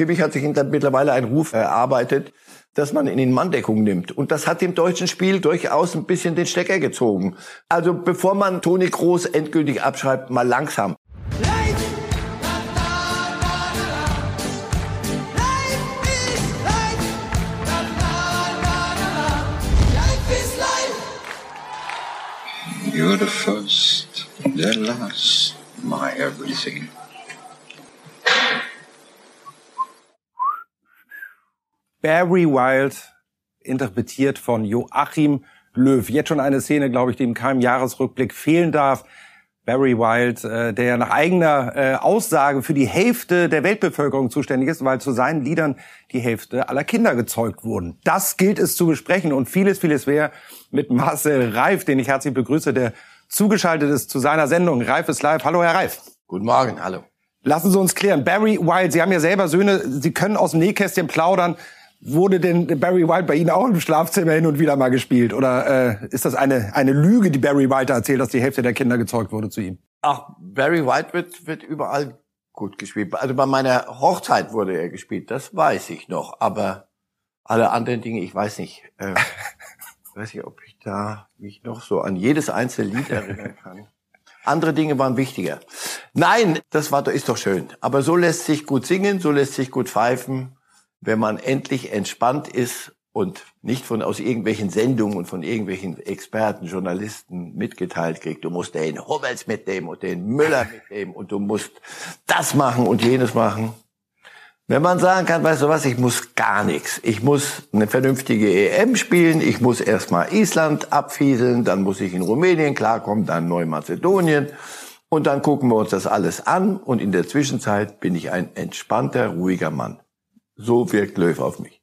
Kimmich hat sich mittlerweile einen Ruf erarbeitet, dass man ihn in Manndeckung nimmt. Und das hat dem deutschen Spiel durchaus ein bisschen den Stecker gezogen. Also bevor man Toni Groß endgültig abschreibt, mal langsam. You're the first, the last, my everything. Barry Wild, interpretiert von Joachim Löw. Jetzt schon eine Szene, glaube ich, die in keinem Jahresrückblick fehlen darf. Barry Wild, äh, der nach eigener äh, Aussage für die Hälfte der Weltbevölkerung zuständig ist, weil zu seinen Liedern die Hälfte aller Kinder gezeugt wurden. Das gilt es zu besprechen und vieles, vieles mehr mit Marcel Reif, den ich herzlich begrüße, der zugeschaltet ist zu seiner Sendung Reif ist live. Hallo, Herr Reif. Guten Morgen, hallo. Lassen Sie uns klären. Barry Wild, Sie haben ja selber Söhne, Sie können aus dem Nähkästchen plaudern. Wurde denn Barry White bei Ihnen auch im Schlafzimmer hin und wieder mal gespielt? Oder äh, ist das eine, eine Lüge, die Barry White erzählt, dass die Hälfte der Kinder gezeugt wurde zu ihm? Ach, Barry White wird, wird überall gut gespielt. Also bei meiner Hochzeit wurde er gespielt, das weiß ich noch. Aber alle anderen Dinge, ich weiß nicht. Äh, weiß ich, ob ich da mich noch so an jedes einzelne Lied erinnern kann. Andere Dinge waren wichtiger. Nein, das war, ist doch schön. Aber so lässt sich gut singen, so lässt sich gut pfeifen wenn man endlich entspannt ist und nicht von aus irgendwelchen Sendungen und von irgendwelchen Experten, Journalisten mitgeteilt kriegt, du musst den Hummels mitnehmen und den Müller mitnehmen und du musst das machen und jenes machen. Wenn man sagen kann, weißt du was, ich muss gar nichts. Ich muss eine vernünftige EM spielen, ich muss erstmal Island abfieseln, dann muss ich in Rumänien klarkommen, dann Neumazedonien und dann gucken wir uns das alles an und in der Zwischenzeit bin ich ein entspannter, ruhiger Mann. So wirkt Löw auf mich.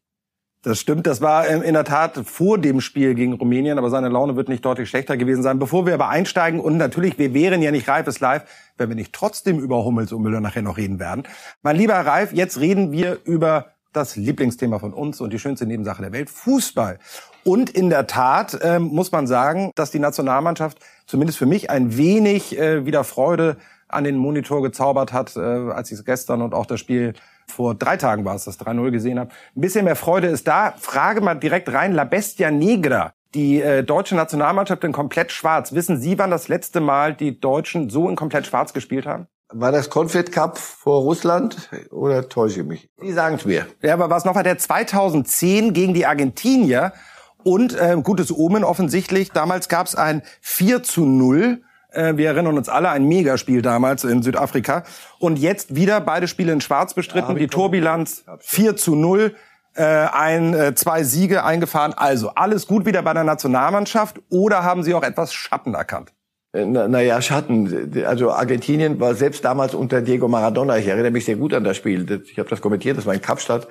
Das stimmt, das war in der Tat vor dem Spiel gegen Rumänien, aber seine Laune wird nicht deutlich schlechter gewesen sein. Bevor wir aber einsteigen, und natürlich, wir wären ja nicht reifes live, wenn wir nicht trotzdem über Hummels und Müller nachher noch reden werden. Mein lieber Reif, jetzt reden wir über das Lieblingsthema von uns und die schönste Nebensache der Welt, Fußball. Und in der Tat ähm, muss man sagen, dass die Nationalmannschaft zumindest für mich ein wenig äh, wieder Freude an den Monitor gezaubert hat, äh, als ich es gestern und auch das Spiel vor drei Tagen war es, das 3-0 gesehen habe. Ein bisschen mehr Freude ist da. Frage mal direkt rein, La Bestia Negra. Die äh, deutsche Nationalmannschaft in komplett schwarz. Wissen Sie, wann das letzte Mal die Deutschen so in komplett schwarz gespielt haben? War das Confed Cup vor Russland oder täusche ich mich? Sie sagen es mir. Ja, aber was noch war der 2010 gegen die Argentinier und äh, gutes Omen offensichtlich. Damals gab es ein 4 zu 0 äh, wir erinnern uns alle, ein Megaspiel damals in Südafrika. Und jetzt wieder beide Spiele in Schwarz bestritten. Ja, die Torbilanz 4 zu 0 äh, ein, äh, zwei Siege eingefahren. Also alles gut wieder bei der Nationalmannschaft oder haben Sie auch etwas Schatten erkannt? Äh, naja, Schatten. Also Argentinien war selbst damals unter Diego Maradona. Ich erinnere mich sehr gut an das Spiel. Ich habe das kommentiert, das war in Kapstadt.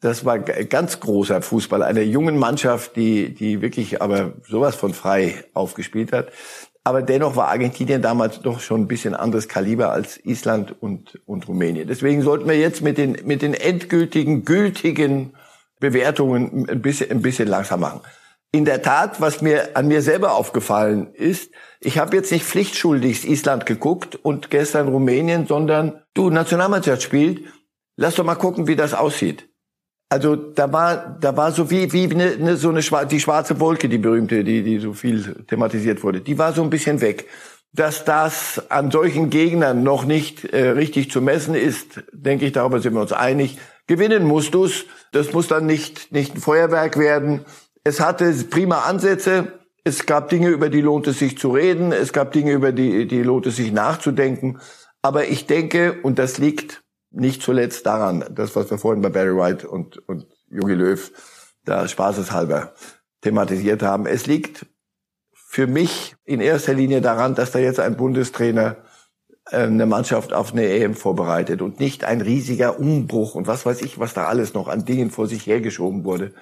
Das war ganz großer Fußball, einer jungen Mannschaft, die, die wirklich aber sowas von frei aufgespielt hat. Aber dennoch war Argentinien damals doch schon ein bisschen anderes Kaliber als Island und, und Rumänien. Deswegen sollten wir jetzt mit den, mit den endgültigen, gültigen Bewertungen ein bisschen, ein bisschen langsam machen. In der Tat, was mir an mir selber aufgefallen ist, ich habe jetzt nicht pflichtschuldigst Island geguckt und gestern Rumänien, sondern du, Nationalmannschaft spielt, lass doch mal gucken, wie das aussieht. Also da war, da war so wie, wie eine, eine, so eine die schwarze Wolke, die berühmte, die, die so viel thematisiert wurde. Die war so ein bisschen weg. Dass das an solchen Gegnern noch nicht äh, richtig zu messen ist, denke ich, darüber sind wir uns einig. Gewinnen musst du's. Das muss dann nicht, nicht ein Feuerwerk werden. Es hatte prima Ansätze. Es gab Dinge, über die lohnt es sich zu reden. Es gab Dinge, über die, die lohnt es sich nachzudenken. Aber ich denke, und das liegt nicht zuletzt daran, das, was wir vorhin bei Barry White und, und Jogi Löw da spaßeshalber thematisiert haben. Es liegt für mich in erster Linie daran, dass da jetzt ein Bundestrainer äh, eine Mannschaft auf eine EM vorbereitet und nicht ein riesiger Umbruch und was weiß ich, was da alles noch an Dingen vor sich hergeschoben wurde,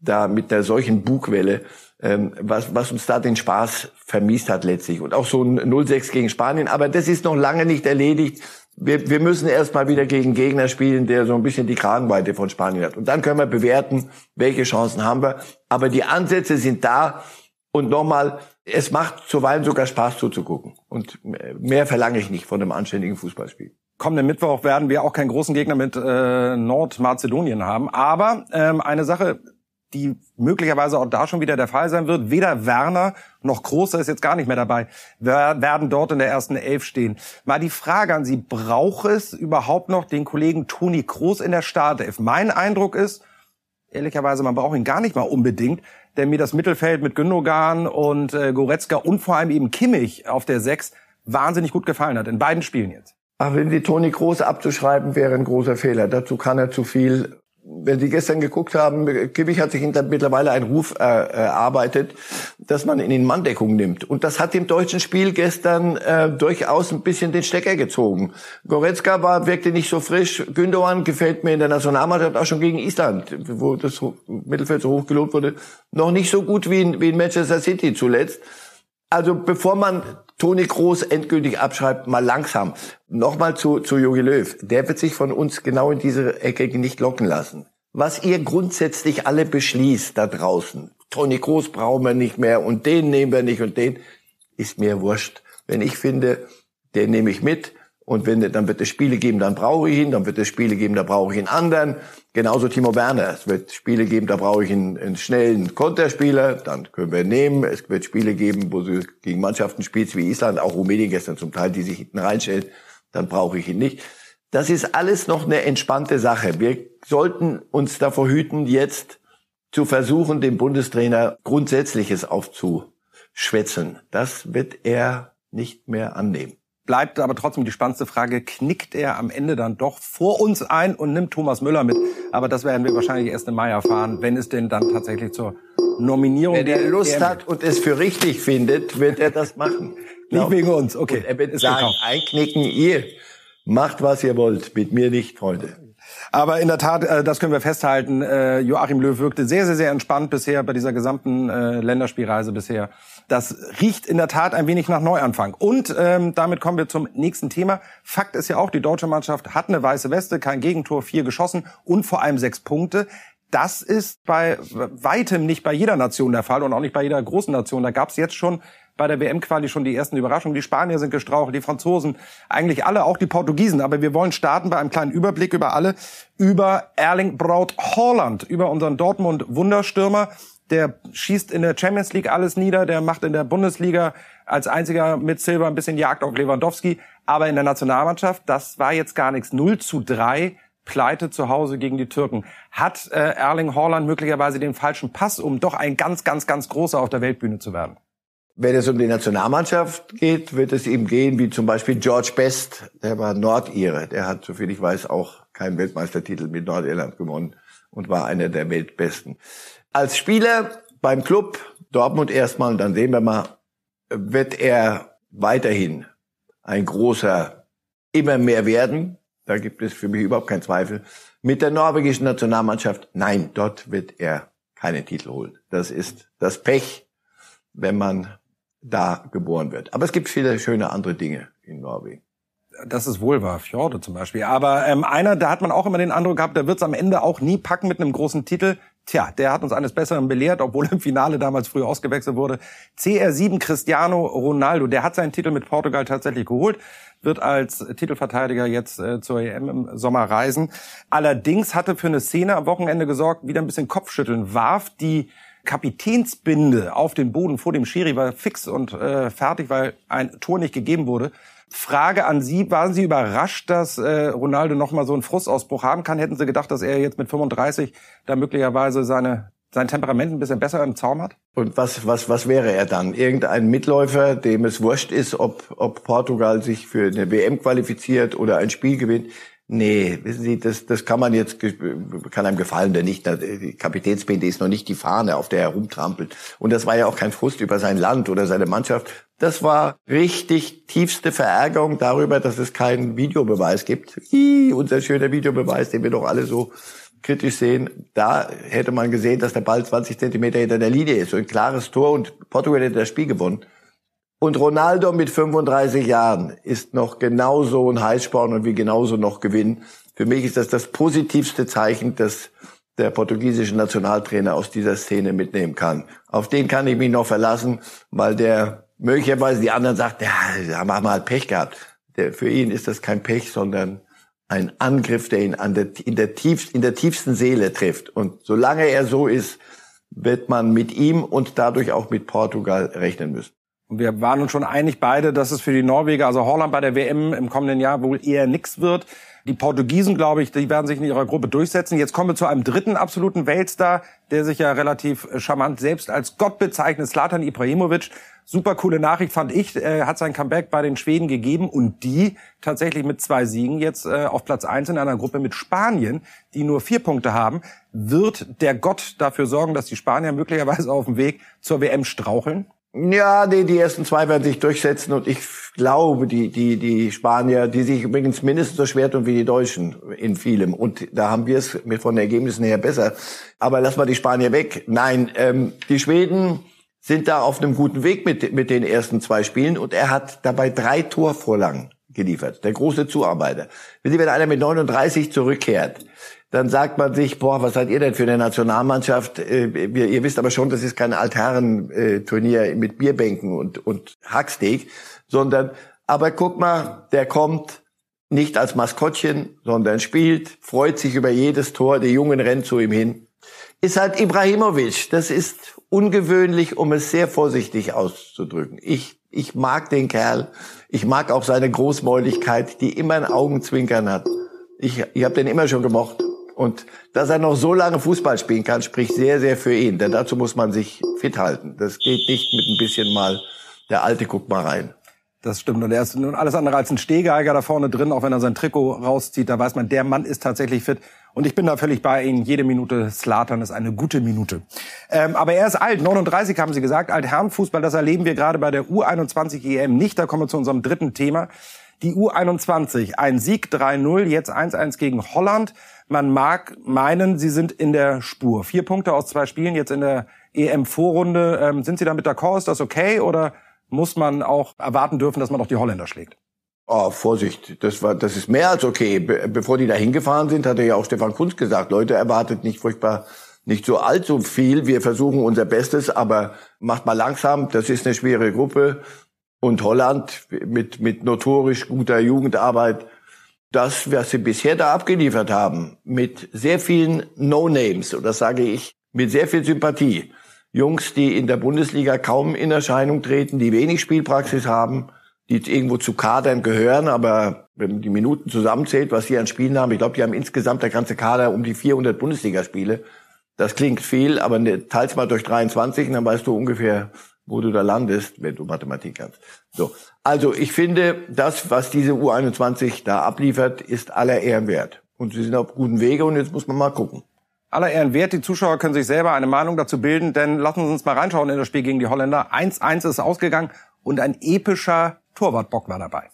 da mit der solchen Bugwelle, ähm, was, was uns da den Spaß vermiest hat letztlich. Und auch so ein 0-6 gegen Spanien. Aber das ist noch lange nicht erledigt wir, wir müssen erstmal wieder gegen Gegner spielen, der so ein bisschen die Kragenweite von Spanien hat. Und dann können wir bewerten, welche Chancen haben wir. Aber die Ansätze sind da. Und nochmal, es macht zuweilen sogar Spaß zuzugucken. Und mehr verlange ich nicht von einem anständigen Fußballspiel. kommenden Mittwoch werden wir auch keinen großen Gegner mit äh, Nordmazedonien haben. Aber ähm, eine Sache, die möglicherweise auch da schon wieder der Fall sein wird. Weder Werner noch Großer ist jetzt gar nicht mehr dabei, werden dort in der ersten Elf stehen. Mal die Frage an Sie, braucht es überhaupt noch den Kollegen Toni Kroos in der Startelf? Mein Eindruck ist, ehrlicherweise, man braucht ihn gar nicht mal unbedingt, denn mir das Mittelfeld mit Gündogan und äh, Goretzka und vor allem eben Kimmich auf der Sechs wahnsinnig gut gefallen hat, in beiden Spielen jetzt. Ach, wenn die Toni Kroos abzuschreiben, wäre ein großer Fehler. Dazu kann er zu viel wenn Sie gestern geguckt haben, Kimmich hat sich mittlerweile einen Ruf äh, erarbeitet, dass man ihn in Manndeckung nimmt. Und das hat dem deutschen Spiel gestern äh, durchaus ein bisschen den Stecker gezogen. Goretzka war, wirkte nicht so frisch. Gündogan gefällt mir in der Nationalmannschaft auch schon gegen Island, wo das Mittelfeld so hoch gelobt wurde, noch nicht so gut wie in, wie in Manchester City zuletzt. Also bevor man Toni Groß endgültig abschreibt, mal langsam. Nochmal zu, zu Jogi Löw. Der wird sich von uns genau in diese Ecke nicht locken lassen. Was ihr grundsätzlich alle beschließt da draußen, Toni Groß brauchen wir nicht mehr und den nehmen wir nicht und den, ist mir wurscht. Wenn ich finde, den nehme ich mit und wenn, dann wird es Spiele geben, dann brauche ich ihn, dann wird es Spiele geben, da brauche ich ihn anderen. Genauso Timo Werner. Es wird Spiele geben, da brauche ich einen, einen schnellen Konterspieler, dann können wir ihn nehmen. Es wird Spiele geben, wo du gegen Mannschaften spielst wie Island, auch Rumänien gestern zum Teil, die sich hinten reinstellen, dann brauche ich ihn nicht. Das ist alles noch eine entspannte Sache. Wir sollten uns davor hüten, jetzt zu versuchen, dem Bundestrainer Grundsätzliches aufzuschwätzen. Das wird er nicht mehr annehmen bleibt aber trotzdem die spannendste Frage, knickt er am Ende dann doch vor uns ein und nimmt Thomas Müller mit? Aber das werden wir wahrscheinlich erst im Mai erfahren, wenn es denn dann tatsächlich zur Nominierung Wenn er Lust hat und es für richtig findet, wird er das machen. Nicht wegen uns, okay. Und er wird sagen, einknicken, ihr macht, was ihr wollt, mit mir nicht, Freunde. Aber in der Tat, äh, das können wir festhalten, äh, Joachim Löw wirkte sehr, sehr, sehr entspannt bisher bei dieser gesamten äh, Länderspielreise bisher. Das riecht in der Tat ein wenig nach Neuanfang. Und ähm, damit kommen wir zum nächsten Thema. Fakt ist ja auch, die deutsche Mannschaft hat eine weiße Weste, kein Gegentor, vier geschossen und vor allem sechs Punkte. Das ist bei weitem nicht bei jeder Nation der Fall und auch nicht bei jeder großen Nation. Da gab es jetzt schon bei der WM-Quali schon die ersten Überraschungen. Die Spanier sind gestrauchelt, die Franzosen, eigentlich alle, auch die Portugiesen. Aber wir wollen starten bei einem kleinen Überblick über alle, über Erling Braut Holland, über unseren Dortmund-Wunderstürmer. Der schießt in der Champions League alles nieder, der macht in der Bundesliga als einziger mit Silber ein bisschen Jagd auf Lewandowski. Aber in der Nationalmannschaft, das war jetzt gar nichts. 0 zu 3 Pleite zu Hause gegen die Türken. Hat äh, Erling Haaland möglicherweise den falschen Pass, um doch ein ganz, ganz, ganz großer auf der Weltbühne zu werden? Wenn es um die Nationalmannschaft geht, wird es ihm gehen wie zum Beispiel George Best, der war Nordire. Der hat, soviel ich weiß, auch keinen Weltmeistertitel mit Nordirland gewonnen und war einer der Weltbesten. Als Spieler beim Club Dortmund erstmal, und dann sehen wir mal, wird er weiterhin ein großer immer mehr werden. Da gibt es für mich überhaupt keinen Zweifel. Mit der norwegischen Nationalmannschaft, nein, dort wird er keinen Titel holen. Das ist das Pech, wenn man da geboren wird. Aber es gibt viele schöne andere Dinge in Norwegen. Das ist wohl wahr, Fjorde zum Beispiel. Aber ähm, einer, da hat man auch immer den Eindruck gehabt, der wird es am Ende auch nie packen mit einem großen Titel. Tja, der hat uns eines Besseren belehrt, obwohl im Finale damals früh ausgewechselt wurde. CR7 Cristiano Ronaldo, der hat seinen Titel mit Portugal tatsächlich geholt, wird als Titelverteidiger jetzt äh, zur EM im Sommer reisen. Allerdings hatte für eine Szene am Wochenende gesorgt, wieder ein bisschen Kopfschütteln, warf die Kapitänsbinde auf den Boden vor dem Schiri war fix und äh, fertig, weil ein Tor nicht gegeben wurde. Frage an Sie, waren Sie überrascht, dass äh, Ronaldo noch mal so einen Frustausbruch haben kann? Hätten Sie gedacht, dass er jetzt mit 35 da möglicherweise seine sein Temperament ein bisschen besser im Zaum hat? Und was, was, was wäre er dann? Irgendein Mitläufer, dem es wurscht ist, ob, ob Portugal sich für eine WM qualifiziert oder ein Spiel gewinnt. Nee, wissen Sie, das, das kann man jetzt, kann einem gefallen, der nicht, die Kapitänsbinde ist noch nicht die Fahne, auf der er rumtrampelt. Und das war ja auch kein Frust über sein Land oder seine Mannschaft. Das war richtig tiefste Verärgerung darüber, dass es keinen Videobeweis gibt. Ih, unser schöner Videobeweis, den wir doch alle so kritisch sehen. Da hätte man gesehen, dass der Ball 20 Zentimeter hinter der Linie ist. So ein klares Tor und Portugal hätte das Spiel gewonnen. Und Ronaldo mit 35 Jahren ist noch genauso ein Heißsporn und will genauso noch gewinnen. Für mich ist das das positivste Zeichen, das der portugiesische Nationaltrainer aus dieser Szene mitnehmen kann. Auf den kann ich mich noch verlassen, weil der möglicherweise die anderen sagt, ja, da haben wir halt Pech gehabt. Der, für ihn ist das kein Pech, sondern ein Angriff, der ihn an der, in, der tiefst, in der tiefsten Seele trifft. Und solange er so ist, wird man mit ihm und dadurch auch mit Portugal rechnen müssen. Wir waren uns schon einig beide, dass es für die Norweger, also Holland bei der WM im kommenden Jahr wohl eher nix wird. Die Portugiesen, glaube ich, die werden sich in ihrer Gruppe durchsetzen. Jetzt kommen wir zu einem dritten absoluten Weltstar, der sich ja relativ charmant selbst als Gott bezeichnet, Slatan Ibrahimovic. Super coole Nachricht fand ich. Er hat sein Comeback bei den Schweden gegeben und die tatsächlich mit zwei Siegen jetzt äh, auf Platz eins in einer Gruppe mit Spanien, die nur vier Punkte haben. Wird der Gott dafür sorgen, dass die Spanier möglicherweise auf dem Weg zur WM straucheln? Ja, die, die ersten zwei werden sich durchsetzen und ich glaube, die, die, die Spanier, die sich übrigens mindestens so schwer tun wie die Deutschen in vielem. Und da haben wir es von den Ergebnissen her besser. Aber lass mal die Spanier weg. Nein, ähm, die Schweden sind da auf einem guten Weg mit, mit den ersten zwei Spielen und er hat dabei drei Torvorlagen geliefert. Der große Zuarbeiter. Wenn einer mit 39 zurückkehrt, dann sagt man sich, boah, was seid ihr denn für eine Nationalmannschaft? Äh, ihr wisst aber schon, das ist kein Altherren-Turnier mit Bierbänken und, und Hacksteak, sondern, aber guck mal, der kommt nicht als Maskottchen, sondern spielt, freut sich über jedes Tor, die Jungen rennen zu ihm hin. Ist halt Ibrahimovic, das ist ungewöhnlich, um es sehr vorsichtig auszudrücken. Ich, ich mag den Kerl. Ich mag auch seine Großmäuligkeit, die immer ein Augenzwinkern hat. Ich, ich habe den immer schon gemocht. Und dass er noch so lange Fußball spielen kann, spricht sehr, sehr für ihn. Denn dazu muss man sich fit halten. Das geht nicht mit ein bisschen mal, der Alte guckt mal rein. Das stimmt. Und er ist nun alles andere als ein Stehgeiger da vorne drin, auch wenn er sein Trikot rauszieht. Da weiß man, der Mann ist tatsächlich fit. Und ich bin da völlig bei Ihnen. Jede Minute Slatan ist eine gute Minute. Ähm, aber er ist alt. 39 haben Sie gesagt. Altherrenfußball, das erleben wir gerade bei der U21 EM nicht. Da kommen wir zu unserem dritten Thema. Die U21, ein Sieg 3-0, jetzt 1-1 gegen Holland. Man mag meinen, Sie sind in der Spur. Vier Punkte aus zwei Spielen jetzt in der EM-Vorrunde. Ähm, sind Sie damit d'accord? Ist das okay? Oder muss man auch erwarten dürfen, dass man auch die Holländer schlägt. Oh, Vorsicht, das war, das ist mehr als okay. Be bevor die da hingefahren sind, hatte ja auch Stefan Kunz gesagt, Leute, erwartet nicht furchtbar, nicht so allzu viel. Wir versuchen unser Bestes, aber macht mal langsam. Das ist eine schwere Gruppe. Und Holland mit, mit notorisch guter Jugendarbeit, das, was sie bisher da abgeliefert haben, mit sehr vielen No-Names, das sage ich mit sehr viel Sympathie, Jungs, die in der Bundesliga kaum in Erscheinung treten, die wenig Spielpraxis haben, die irgendwo zu Kadern gehören, aber wenn man die Minuten zusammenzählt, was sie an Spielen haben, ich glaube, die haben insgesamt der ganze Kader um die 400 Bundesligaspiele. Das klingt viel, aber ne, teils mal durch 23 und dann weißt du ungefähr, wo du da landest, wenn du Mathematik kannst. So. Also ich finde, das, was diese U21 da abliefert, ist aller Ehren wert. Und sie sind auf guten Wege und jetzt muss man mal gucken aller Ehren wert. Die Zuschauer können sich selber eine Meinung dazu bilden, denn lassen Sie uns mal reinschauen in das Spiel gegen die Holländer. 1-1 ist ausgegangen und ein epischer Torwartbock war dabei.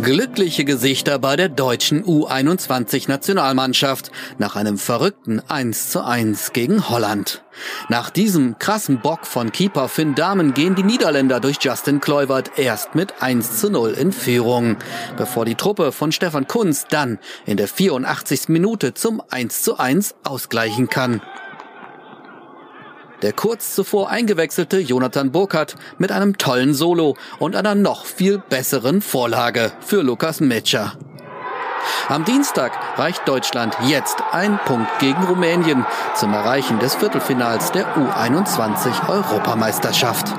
Glückliche Gesichter bei der deutschen U21-Nationalmannschaft nach einem verrückten 1 zu 1 gegen Holland. Nach diesem krassen Bock von Keeper Finn Dahmen gehen die Niederländer durch Justin Kluivert erst mit 1 zu 0 in Führung, bevor die Truppe von Stefan Kunz dann in der 84. Minute zum 1 zu 1 ausgleichen kann. Der kurz zuvor eingewechselte Jonathan Burkhardt mit einem tollen Solo und einer noch viel besseren Vorlage für Lukas Metscher. Am Dienstag reicht Deutschland jetzt ein Punkt gegen Rumänien zum Erreichen des Viertelfinals der U21 Europameisterschaft.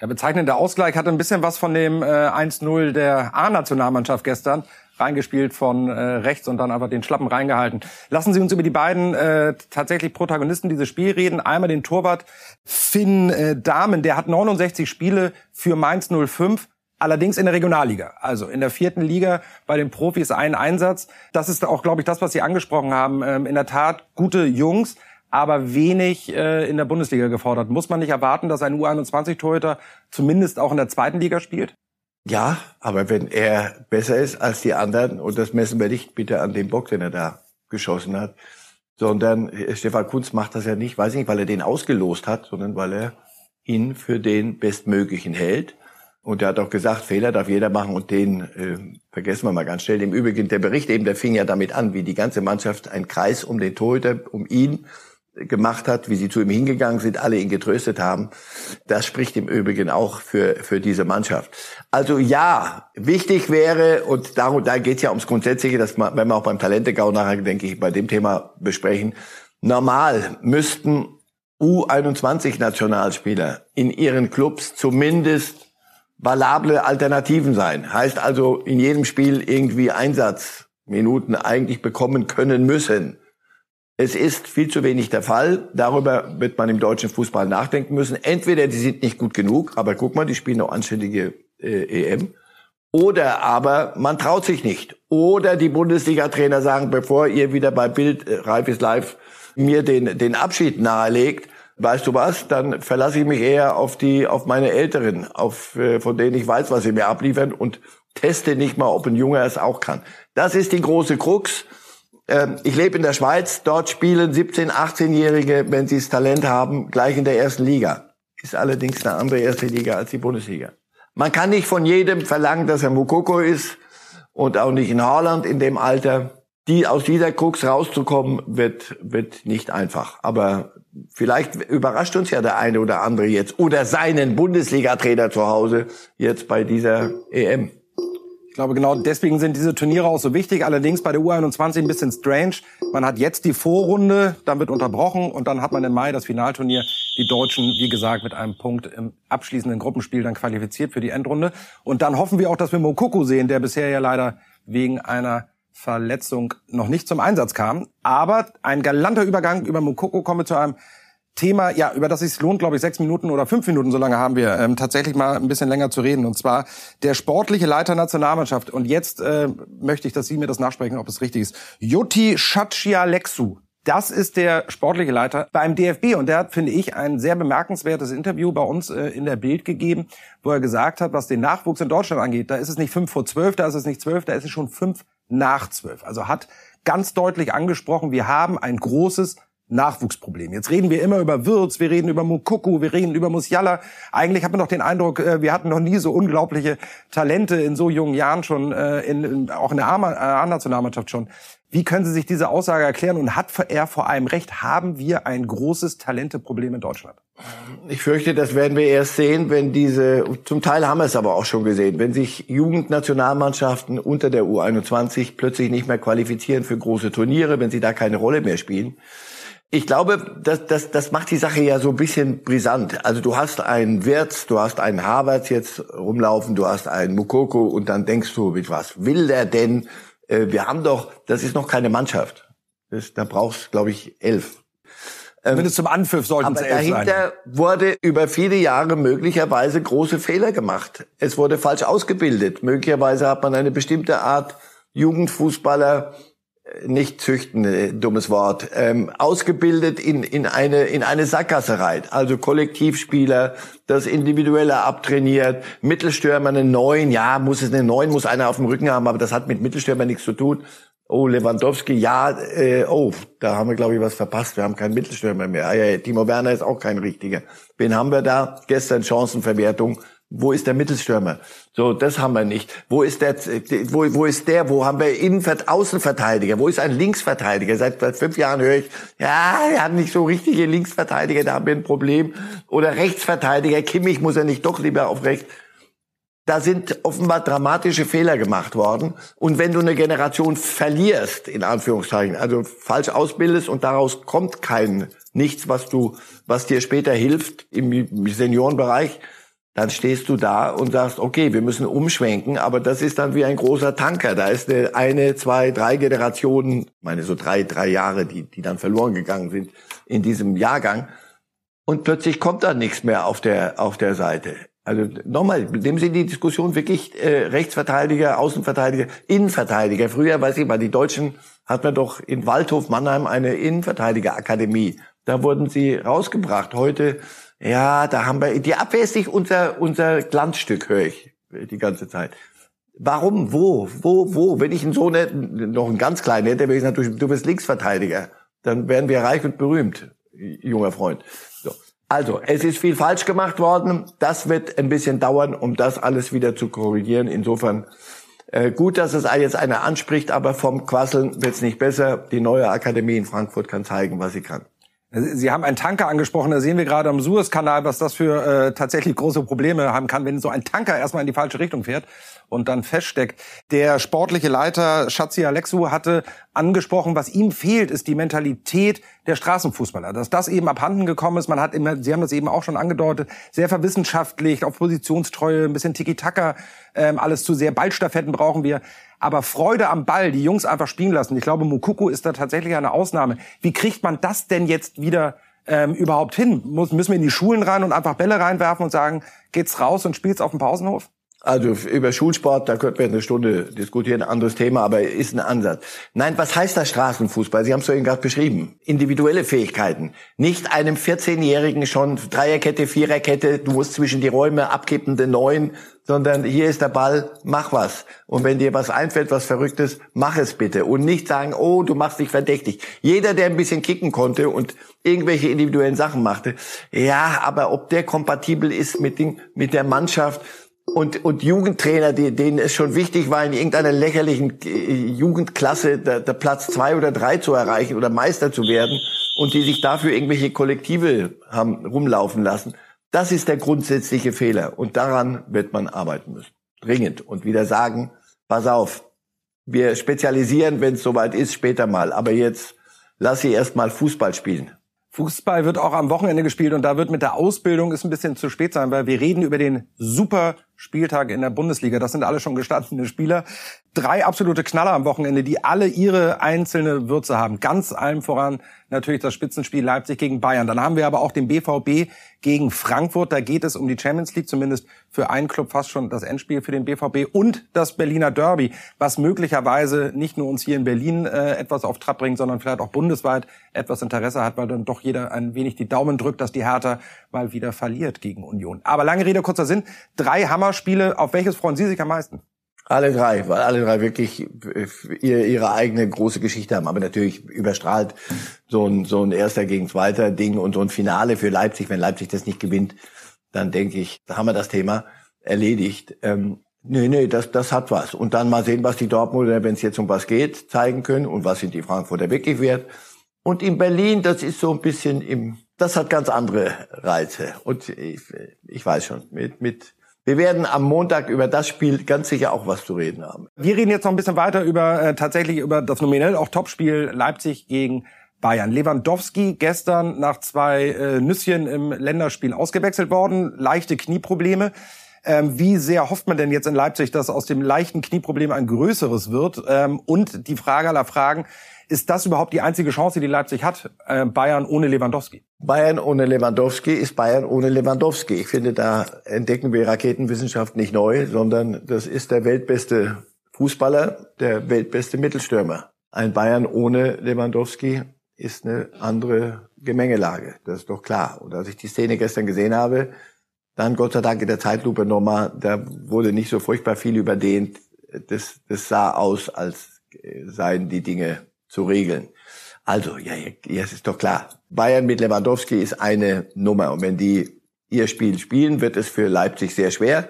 Der bezeichnende Ausgleich hatte ein bisschen was von dem äh, 1-0 der A-Nationalmannschaft gestern reingespielt von äh, rechts und dann einfach den Schlappen reingehalten. Lassen Sie uns über die beiden äh, tatsächlich Protagonisten dieses Spiels reden. Einmal den Torwart Finn äh, Dahmen, der hat 69 Spiele für Mainz 05. Allerdings in der Regionalliga, also in der vierten Liga bei den Profis ein Einsatz. Das ist auch, glaube ich, das, was Sie angesprochen haben. Ähm, in der Tat gute Jungs, aber wenig äh, in der Bundesliga gefordert. Muss man nicht erwarten, dass ein U21-Torhüter zumindest auch in der zweiten Liga spielt? Ja, aber wenn er besser ist als die anderen, und das messen wir nicht bitte an dem Bock, den er da geschossen hat, sondern Stefan Kunz macht das ja nicht, weiß nicht, weil er den ausgelost hat, sondern weil er ihn für den Bestmöglichen hält. Und er hat auch gesagt, Fehler darf jeder machen und den äh, vergessen wir mal ganz schnell. Im Übrigen, der Bericht eben, der fing ja damit an, wie die ganze Mannschaft ein Kreis um den Torhüter, um ihn gemacht hat, wie sie zu ihm hingegangen sind, alle ihn getröstet haben. Das spricht im Übrigen auch für, für diese Mannschaft. Also ja, wichtig wäre, und darum, da geht es ja ums Grundsätzliche, dass man, wenn wir auch beim Talentegau nachher, denke ich, bei dem Thema besprechen, normal müssten U21-Nationalspieler in ihren Clubs zumindest valable Alternativen sein. Heißt also, in jedem Spiel irgendwie Einsatzminuten eigentlich bekommen können müssen. Es ist viel zu wenig der Fall. Darüber wird man im deutschen Fußball nachdenken müssen. Entweder die sind nicht gut genug, aber guck mal, die spielen noch anständige äh, EM. Oder aber man traut sich nicht. Oder die Bundesliga-Trainer sagen, bevor ihr wieder bei Bild äh, Reif ist live mir den, den Abschied nahelegt, weißt du was, dann verlasse ich mich eher auf die, auf meine Älteren, auf, äh, von denen ich weiß, was sie mir abliefern und teste nicht mal, ob ein Junge es auch kann. Das ist die große Krux. Ähm, ich lebe in der Schweiz, dort spielen 17-, 18-Jährige, wenn sie das Talent haben, gleich in der ersten Liga. Ist allerdings eine andere erste Liga als die Bundesliga. Man kann nicht von jedem verlangen, dass er Mukoko ist und auch nicht in Haaland in dem Alter. Die, aus dieser Krux rauszukommen, wird, wird nicht einfach. Aber vielleicht überrascht uns ja der eine oder andere jetzt oder seinen Bundesliga-Trainer zu Hause jetzt bei dieser EM. Ich glaube, genau deswegen sind diese Turniere auch so wichtig. Allerdings bei der U21 ein bisschen strange. Man hat jetzt die Vorrunde, dann wird unterbrochen und dann hat man im Mai das Finalturnier. Die Deutschen, wie gesagt, mit einem Punkt im abschließenden Gruppenspiel dann qualifiziert für die Endrunde. Und dann hoffen wir auch, dass wir Mokoko sehen, der bisher ja leider wegen einer Verletzung noch nicht zum Einsatz kam. Aber ein galanter Übergang über Mokoko kommen wir zu einem Thema, ja, über das es lohnt, glaube ich, sechs Minuten oder fünf Minuten, so lange haben wir, ähm, tatsächlich mal ein bisschen länger zu reden. Und zwar der sportliche Leiter Nationalmannschaft. Und jetzt äh, möchte ich, dass Sie mir das nachsprechen, ob es richtig ist. Joti Shachialexu. Das ist der sportliche Leiter beim DFB und der hat, finde ich, ein sehr bemerkenswertes Interview bei uns äh, in der Bild gegeben, wo er gesagt hat, was den Nachwuchs in Deutschland angeht, da ist es nicht fünf vor zwölf, da ist es nicht zwölf, da ist es schon fünf nach zwölf. Also hat ganz deutlich angesprochen, wir haben ein großes Nachwuchsproblem. Jetzt reden wir immer über Würz, wir reden über Mukuku, wir reden über Musiala. Eigentlich hat man doch den Eindruck, äh, wir hatten noch nie so unglaubliche Talente in so jungen Jahren schon, äh, in, auch in der A-Nationalmannschaft schon. Wie können Sie sich diese Aussage erklären und hat er vor allem recht? Haben wir ein großes Talenteproblem in Deutschland? Ich fürchte, das werden wir erst sehen, wenn diese, zum Teil haben wir es aber auch schon gesehen, wenn sich Jugendnationalmannschaften unter der U21 plötzlich nicht mehr qualifizieren für große Turniere, wenn sie da keine Rolle mehr spielen ich glaube, das, das, das macht die Sache ja so ein bisschen brisant. Also du hast einen Wirtz, du hast einen Havertz jetzt rumlaufen, du hast einen Mukoko und dann denkst du, mit was will der denn? Äh, wir haben doch, das ist noch keine Mannschaft. Das, da brauchst, glaube ich, elf. Ähm, Zumindest zum Anpfiff sollten es elf sein. dahinter wurde über viele Jahre möglicherweise große Fehler gemacht. Es wurde falsch ausgebildet. Möglicherweise hat man eine bestimmte Art Jugendfußballer nicht züchten, äh, dummes Wort, ähm, ausgebildet in, in, eine, in eine Sackgasse rein. Also Kollektivspieler, das Individuelle abtrainiert, Mittelstürmer einen neuen, ja, muss es einen neuen, muss einer auf dem Rücken haben, aber das hat mit Mittelstürmer nichts zu tun. Oh, Lewandowski, ja, äh, oh, da haben wir, glaube ich, was verpasst. Wir haben keinen Mittelstürmer mehr. Ah, ja, Timo Werner ist auch kein richtiger. Wen haben wir da? Gestern Chancenverwertung wo ist der Mittelstürmer? So, das haben wir nicht. Wo ist der, wo, wo ist der? Wo haben wir Innenvert Außenverteidiger? Wo ist ein Linksverteidiger? Seit, seit fünf Jahren höre ich, ja, er hat nicht so richtige Linksverteidiger, da haben wir ein Problem. Oder Rechtsverteidiger, Kimmich muss er nicht doch lieber auf rechts. Da sind offenbar dramatische Fehler gemacht worden. Und wenn du eine Generation verlierst, in Anführungszeichen, also falsch ausbildest und daraus kommt kein nichts, was du, was dir später hilft im Seniorenbereich, dann stehst du da und sagst, okay, wir müssen umschwenken, aber das ist dann wie ein großer Tanker. Da ist eine, eine zwei, drei Generationen, meine so drei, drei Jahre, die, die dann verloren gegangen sind in diesem Jahrgang. Und plötzlich kommt da nichts mehr auf der, auf der Seite. Also nochmal, nehmen Sie die Diskussion wirklich äh, Rechtsverteidiger, Außenverteidiger, Innenverteidiger. Früher, weiß ich mal, die Deutschen hatten wir doch in Waldhof Mannheim eine Innenverteidigerakademie. Da wurden sie rausgebracht. Heute ja, da haben wir, die Abwehr ist nicht unser, unser Glanzstück, höre ich die ganze Zeit. Warum? Wo? Wo? Wo? Wenn ich einen Sohn hätte, noch einen ganz kleinen hätte, wäre ich natürlich, du bist Linksverteidiger. Dann wären wir reich und berühmt, junger Freund. So. Also, es ist viel falsch gemacht worden. Das wird ein bisschen dauern, um das alles wieder zu korrigieren. Insofern äh, gut, dass es jetzt einer anspricht, aber vom Quasseln wird es nicht besser. Die neue Akademie in Frankfurt kann zeigen, was sie kann. Sie haben einen Tanker angesprochen, da sehen wir gerade am Suezkanal, was das für äh, tatsächlich große Probleme haben kann, wenn so ein Tanker erstmal in die falsche Richtung fährt und dann feststeckt. Der sportliche Leiter Schatzi Alexu hatte angesprochen, was ihm fehlt, ist die Mentalität der Straßenfußballer. Dass das eben abhanden gekommen ist, man hat immer, Sie haben das eben auch schon angedeutet, sehr verwissenschaftlich, auf Positionstreue, ein bisschen Tiki-Taka, ähm, alles zu sehr. Ballstaffetten brauchen wir aber Freude am Ball, die Jungs einfach spielen lassen. Ich glaube, Mukuku ist da tatsächlich eine Ausnahme. Wie kriegt man das denn jetzt wieder ähm, überhaupt hin? Muss, müssen wir in die Schulen rein und einfach Bälle reinwerfen und sagen, geht's raus und spielt's auf dem Pausenhof? Also über Schulsport, da könnten wir eine Stunde diskutieren, anderes Thema, aber ist ein Ansatz. Nein, was heißt das Straßenfußball? Sie haben es vorhin gerade beschrieben. Individuelle Fähigkeiten. Nicht einem 14-Jährigen schon Dreierkette, Viererkette, du musst zwischen die Räume abkippende Neun, sondern hier ist der Ball, mach was. Und wenn dir was einfällt, was Verrücktes, mach es bitte. Und nicht sagen, oh, du machst dich verdächtig. Jeder, der ein bisschen kicken konnte und irgendwelche individuellen Sachen machte, ja, aber ob der kompatibel ist mit, den, mit der Mannschaft, und, und Jugendtrainer, die, denen es schon wichtig war, in irgendeiner lächerlichen äh, Jugendklasse der, der Platz zwei oder drei zu erreichen oder Meister zu werden und die sich dafür irgendwelche Kollektive haben rumlaufen lassen. Das ist der grundsätzliche Fehler und daran wird man arbeiten müssen. Dringend. Und wieder sagen, pass auf, wir spezialisieren, wenn es soweit ist, später mal. Aber jetzt lass sie erst mal Fußball spielen. Fußball wird auch am Wochenende gespielt und da wird mit der Ausbildung ist ein bisschen zu spät sein, weil wir reden über den Super Spieltag in der Bundesliga. Das sind alle schon gestandene Spieler. Drei absolute Knaller am Wochenende, die alle ihre einzelne Würze haben. Ganz allem voran natürlich das Spitzenspiel Leipzig gegen Bayern. Dann haben wir aber auch den BVB gegen Frankfurt. Da geht es um die Champions League, zumindest für einen Club fast schon das Endspiel für den BVB und das Berliner Derby, was möglicherweise nicht nur uns hier in Berlin äh, etwas auf Trab bringt, sondern vielleicht auch bundesweit etwas Interesse hat, weil dann doch jeder ein wenig die Daumen drückt, dass die Hertha mal wieder verliert gegen Union. Aber lange Rede, kurzer Sinn. Drei Hammerspiele. Auf welches freuen Sie sich am meisten? Alle drei, weil alle drei wirklich ihre, ihre eigene große Geschichte haben. Aber natürlich überstrahlt so ein, so ein erster gegen zweiter Ding und so ein Finale für Leipzig. Wenn Leipzig das nicht gewinnt, dann denke ich, da haben wir das Thema erledigt. Ähm, nee, nee, das, das hat was. Und dann mal sehen, was die Dortmunder, wenn es jetzt um was geht, zeigen können und was sind die Frankfurter wirklich wert. Und in Berlin, das ist so ein bisschen im, das hat ganz andere Reize. Und ich, ich weiß schon, mit, mit wir werden am Montag über das Spiel ganz sicher auch was zu reden haben. Wir reden jetzt noch ein bisschen weiter über äh, tatsächlich über das nominell auch Topspiel Leipzig gegen Bayern. Lewandowski gestern nach zwei äh, Nüsschen im Länderspiel ausgewechselt worden, leichte Knieprobleme. Ähm, wie sehr hofft man denn jetzt in Leipzig, dass aus dem leichten Knieproblem ein größeres wird? Ähm, und die Frage aller Fragen, ist das überhaupt die einzige Chance, die Leipzig hat? Äh, Bayern ohne Lewandowski? Bayern ohne Lewandowski ist Bayern ohne Lewandowski. Ich finde, da entdecken wir Raketenwissenschaft nicht neu, sondern das ist der weltbeste Fußballer, der weltbeste Mittelstürmer. Ein Bayern ohne Lewandowski ist eine andere Gemengelage. Das ist doch klar. Und als ich die Szene gestern gesehen habe, dann Gott sei Dank in der Zeitlupe nochmal, da wurde nicht so furchtbar viel überdehnt. Das, das sah aus, als seien die Dinge zu regeln. Also, ja, es ist doch klar. Bayern mit Lewandowski ist eine Nummer. Und wenn die ihr Spiel spielen, wird es für Leipzig sehr schwer.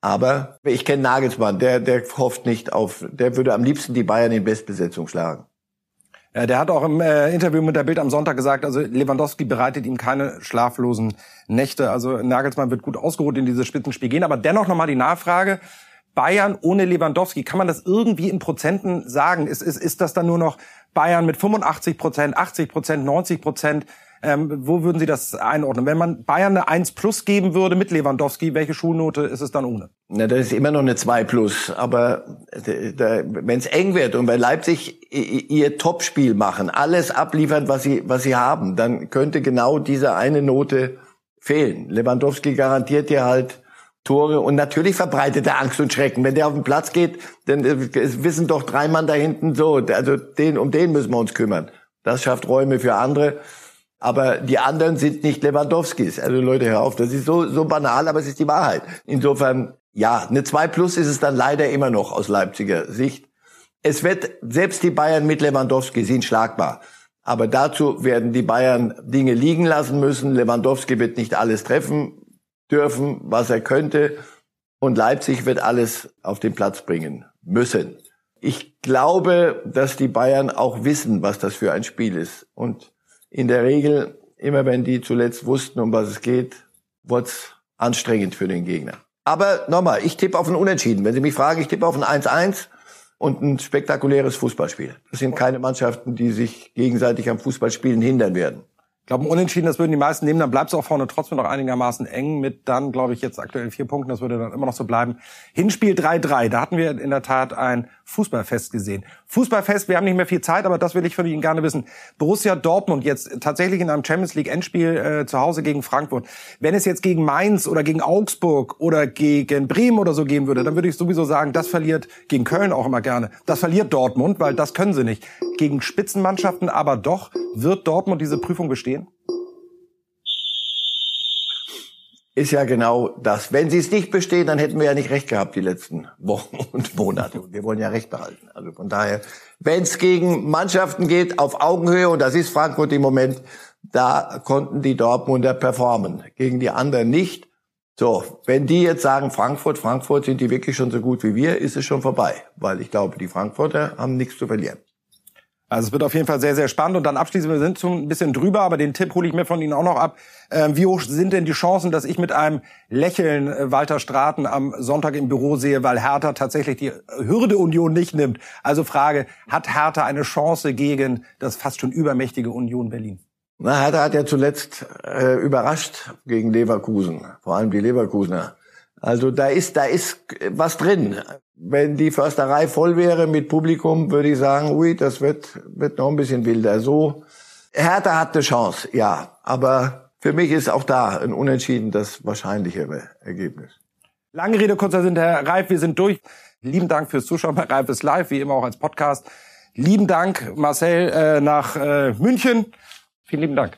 Aber ich kenne Nagelsmann, der, der hofft nicht auf, der würde am liebsten die Bayern in Bestbesetzung schlagen. Ja, der hat auch im äh, Interview mit der Bild am Sonntag gesagt, also Lewandowski bereitet ihm keine schlaflosen Nächte. Also Nagelsmann wird gut ausgeruht in dieses Spitzenspiel gehen. Aber dennoch nochmal die Nachfrage. Bayern ohne Lewandowski, kann man das irgendwie in Prozenten sagen? Ist, ist, ist das dann nur noch Bayern mit 85 Prozent, 80 Prozent, 90 Prozent? Ähm, wo würden Sie das einordnen? Wenn man Bayern eine 1 plus geben würde mit Lewandowski, welche Schulnote ist es dann ohne? Na, das ist immer noch eine 2 plus. Aber wenn es eng wird und bei Leipzig ihr Topspiel machen, alles abliefern, was sie, was sie haben, dann könnte genau diese eine Note fehlen. Lewandowski garantiert dir halt Tore und natürlich verbreitet er Angst und Schrecken. Wenn der auf den Platz geht, dann äh, wissen doch drei Mann da hinten so, also den, um den müssen wir uns kümmern. Das schafft Räume für andere. Aber die anderen sind nicht Lewandowskis. Also Leute, hör auf, das ist so, so banal, aber es ist die Wahrheit. Insofern, ja, eine 2 Plus ist es dann leider immer noch aus Leipziger Sicht. Es wird, selbst die Bayern mit Lewandowski sind schlagbar. Aber dazu werden die Bayern Dinge liegen lassen müssen. Lewandowski wird nicht alles treffen dürfen, was er könnte. Und Leipzig wird alles auf den Platz bringen müssen. Ich glaube, dass die Bayern auch wissen, was das für ein Spiel ist. Und in der Regel, immer wenn die zuletzt wussten, um was es geht, wurde anstrengend für den Gegner. Aber nochmal, ich tippe auf ein Unentschieden. Wenn Sie mich fragen, ich tippe auf ein 1-1 und ein spektakuläres Fußballspiel. Das sind keine Mannschaften, die sich gegenseitig am Fußballspielen hindern werden. Ich glaube, unentschieden, das würden die meisten nehmen, dann bleibt es auch vorne trotzdem noch einigermaßen eng mit dann, glaube ich, jetzt aktuell vier Punkten, das würde dann immer noch so bleiben. Hinspiel 3-3, da hatten wir in der Tat ein Fußballfest gesehen. Fußballfest, wir haben nicht mehr viel Zeit, aber das will ich von Ihnen gerne wissen. Borussia Dortmund jetzt tatsächlich in einem Champions League Endspiel äh, zu Hause gegen Frankfurt. Wenn es jetzt gegen Mainz oder gegen Augsburg oder gegen Bremen oder so gehen würde, dann würde ich sowieso sagen, das verliert gegen Köln auch immer gerne. Das verliert Dortmund, weil das können sie nicht. Gegen Spitzenmannschaften aber doch, wird Dortmund diese Prüfung bestehen? Ist ja genau das. Wenn sie es nicht bestehen, dann hätten wir ja nicht recht gehabt die letzten Wochen und Monate. Und wir wollen ja recht behalten. Also von daher, wenn es gegen Mannschaften geht auf Augenhöhe, und das ist Frankfurt im Moment, da konnten die Dortmunder performen. Gegen die anderen nicht. So, wenn die jetzt sagen, Frankfurt, Frankfurt sind die wirklich schon so gut wie wir, ist es schon vorbei. Weil ich glaube, die Frankfurter haben nichts zu verlieren. Also es wird auf jeden Fall sehr, sehr spannend. Und dann abschließend, wir sind schon ein bisschen drüber, aber den Tipp hole ich mir von Ihnen auch noch ab. Ähm, wie hoch sind denn die Chancen, dass ich mit einem Lächeln äh, Walter Straten am Sonntag im Büro sehe, weil Hertha tatsächlich die Hürde Union nicht nimmt? Also Frage, hat Hertha eine Chance gegen das fast schon übermächtige Union Berlin? Na, Hertha hat ja zuletzt äh, überrascht gegen Leverkusen, vor allem die Leverkusener. Also da ist, da ist was drin. Wenn die Försterei voll wäre mit Publikum, würde ich sagen, ui, das wird, wird noch ein bisschen wilder. So, Hertha hat eine Chance, ja. Aber für mich ist auch da ein Unentschieden das wahrscheinlichere Ergebnis. Lange Rede, kurzer Sinn, Herr Reif, wir sind durch. Lieben Dank fürs Zuschauen bei Reif ist live, wie immer auch als Podcast. Lieben Dank, Marcel, äh, nach äh, München. Vielen lieben Dank.